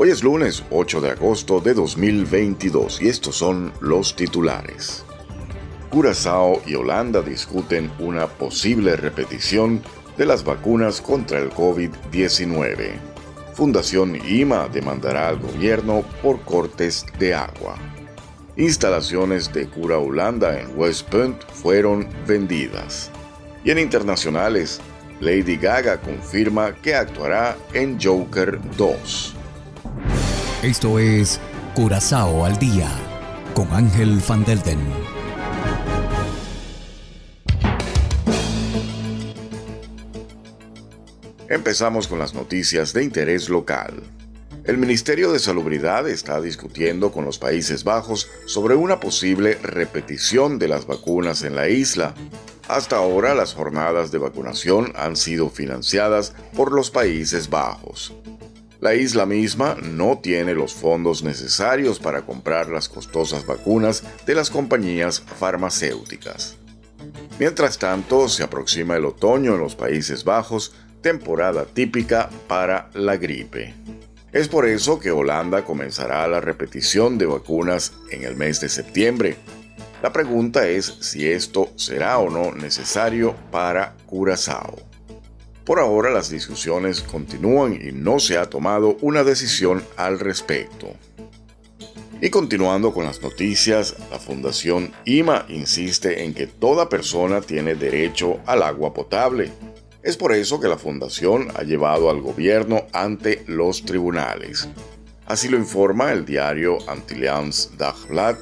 Hoy es lunes 8 de agosto de 2022 y estos son los titulares. Curazao y Holanda discuten una posible repetición de las vacunas contra el COVID-19. Fundación IMA demandará al gobierno por cortes de agua. Instalaciones de Cura Holanda en West Point fueron vendidas. Y en internacionales, Lady Gaga confirma que actuará en Joker 2. Esto es Curazao al día con Ángel Van Delden. Empezamos con las noticias de interés local. El Ministerio de Salubridad está discutiendo con los Países Bajos sobre una posible repetición de las vacunas en la isla. Hasta ahora las jornadas de vacunación han sido financiadas por los Países Bajos. La isla misma no tiene los fondos necesarios para comprar las costosas vacunas de las compañías farmacéuticas. Mientras tanto, se aproxima el otoño en los Países Bajos, temporada típica para la gripe. Es por eso que Holanda comenzará la repetición de vacunas en el mes de septiembre. La pregunta es si esto será o no necesario para Curazao. Por ahora las discusiones continúan y no se ha tomado una decisión al respecto. Y continuando con las noticias, la Fundación IMA insiste en que toda persona tiene derecho al agua potable. Es por eso que la Fundación ha llevado al gobierno ante los tribunales. Así lo informa el diario Antillians Dagblad.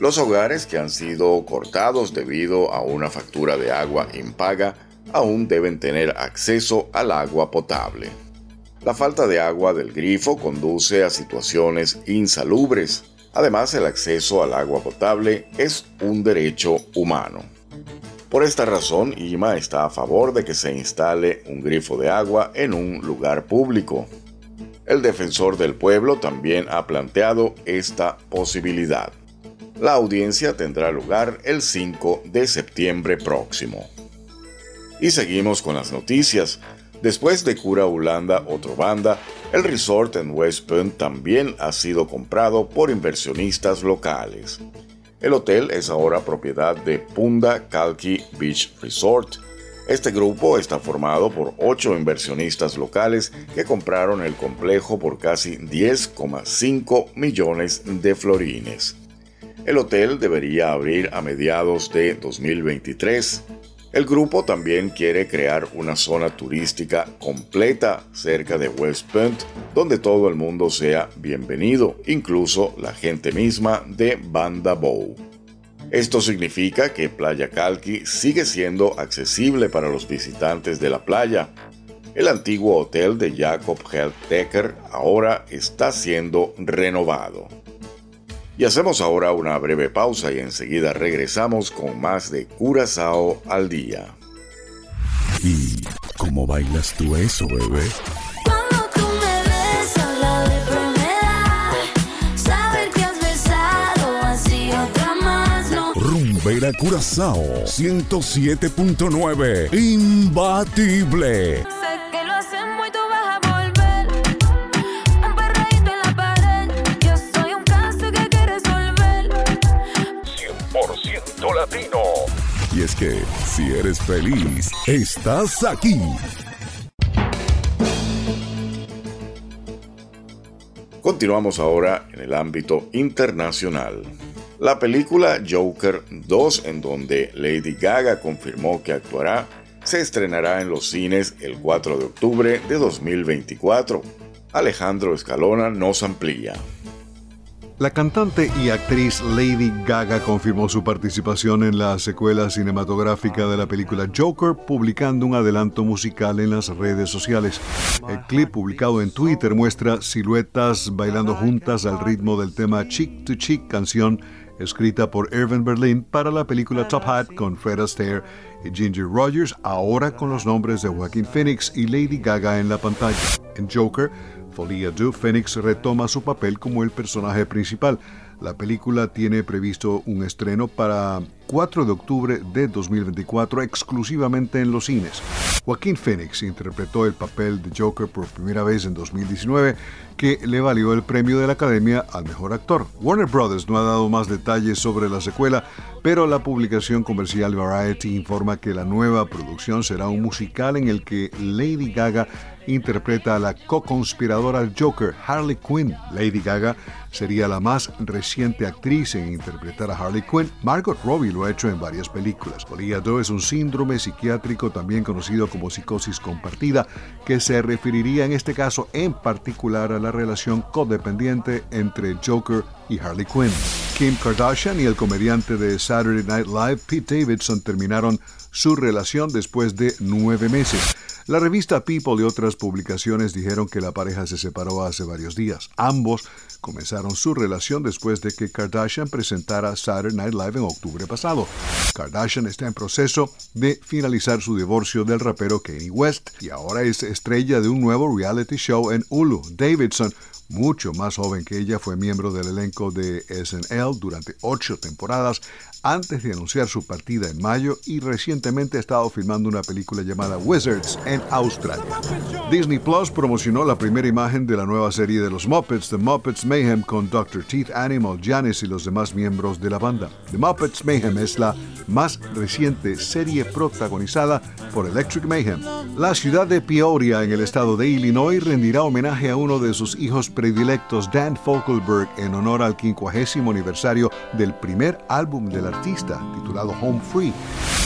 Los hogares que han sido cortados debido a una factura de agua impaga aún deben tener acceso al agua potable. La falta de agua del grifo conduce a situaciones insalubres. Además, el acceso al agua potable es un derecho humano. Por esta razón, IMA está a favor de que se instale un grifo de agua en un lugar público. El defensor del pueblo también ha planteado esta posibilidad. La audiencia tendrá lugar el 5 de septiembre próximo. Y seguimos con las noticias. Después de Cura Holanda, otro banda, el resort en West Point también ha sido comprado por inversionistas locales. El hotel es ahora propiedad de Punda Kalki Beach Resort. Este grupo está formado por ocho inversionistas locales que compraron el complejo por casi 10,5 millones de florines. El hotel debería abrir a mediados de 2023. El grupo también quiere crear una zona turística completa cerca de West Point, donde todo el mundo sea bienvenido, incluso la gente misma de Banda Bow. Esto significa que Playa Kalki sigue siendo accesible para los visitantes de la playa. El antiguo hotel de Jacob Decker ahora está siendo renovado. Y hacemos ahora una breve pausa y enseguida regresamos con más de Curazao al día. ¿Y cómo bailas tú eso, bebé? Cuando tú me besas, que si eres feliz, estás aquí. Continuamos ahora en el ámbito internacional. La película Joker 2, en donde Lady Gaga confirmó que actuará, se estrenará en los cines el 4 de octubre de 2024. Alejandro Escalona nos amplía. La cantante y actriz Lady Gaga confirmó su participación en la secuela cinematográfica de la película Joker, publicando un adelanto musical en las redes sociales. El clip publicado en Twitter muestra siluetas bailando juntas al ritmo del tema Chick to Chick, canción escrita por Irving Berlin para la película Top Hat con Fred Astaire y Ginger Rogers, ahora con los nombres de Joaquin Phoenix y Lady Gaga en la pantalla. En Joker, Folia Du, Phoenix retoma su papel como el personaje principal. La película tiene previsto un estreno para 4 de octubre de 2024 exclusivamente en los cines. Joaquín Phoenix interpretó el papel de Joker por primera vez en 2019, que le valió el premio de la Academia al mejor actor. Warner Brothers no ha dado más detalles sobre la secuela, pero la publicación comercial Variety informa que la nueva producción será un musical en el que Lady Gaga interpreta a la co-conspiradora Joker, Harley Quinn. Lady Gaga sería la más reciente actriz en interpretar a Harley Quinn. Margot Robbie lo ha hecho en varias películas. Políado es un síndrome psiquiátrico también conocido como psicosis compartida, que se referiría en este caso en particular a la relación codependiente entre Joker y Harley Quinn. Kim Kardashian y el comediante de Saturday Night Live, Pete Davidson, terminaron su relación después de nueve meses. La revista People y otras publicaciones dijeron que la pareja se separó hace varios días. Ambos comenzaron su relación después de que Kardashian presentara Saturday Night Live en octubre pasado. Kardashian está en proceso de finalizar su divorcio del rapero Kanye West y ahora es estrella de un nuevo reality show en Hulu. Davidson mucho más joven que ella, fue miembro del elenco de SNL durante ocho temporadas antes de anunciar su partida en mayo y recientemente ha estado filmando una película llamada Wizards en Australia. Disney Plus promocionó la primera imagen de la nueva serie de los Muppets, The Muppets Mayhem, con Dr. Teeth Animal, Janice y los demás miembros de la banda. The Muppets Mayhem es la más reciente serie protagonizada por Electric Mayhem. La ciudad de Peoria, en el estado de Illinois, rendirá homenaje a uno de sus hijos predilectos, Dan Fogelberg, en honor al 50 aniversario del primer álbum de la artista, titulado Home Free.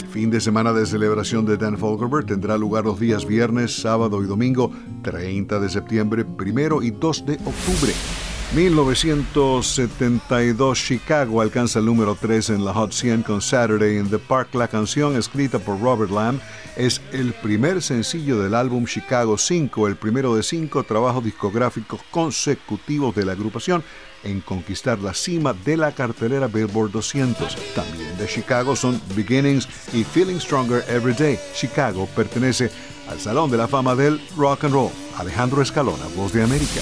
El fin de semana de celebración de Dan Fogelberg tendrá lugar los días viernes, sábado y domingo, 30 de septiembre, 1 y 2 de octubre. 1972 Chicago alcanza el número 3 en la Hot 100 con Saturday in the Park. La canción, escrita por Robert Lamb, es el primer sencillo del álbum Chicago 5, el primero de cinco trabajos discográficos consecutivos de la agrupación en conquistar la cima de la cartelera Billboard 200. También de Chicago son Beginnings y Feeling Stronger Every Day. Chicago pertenece al Salón de la Fama del Rock and Roll. Alejandro Escalona, Voz de América.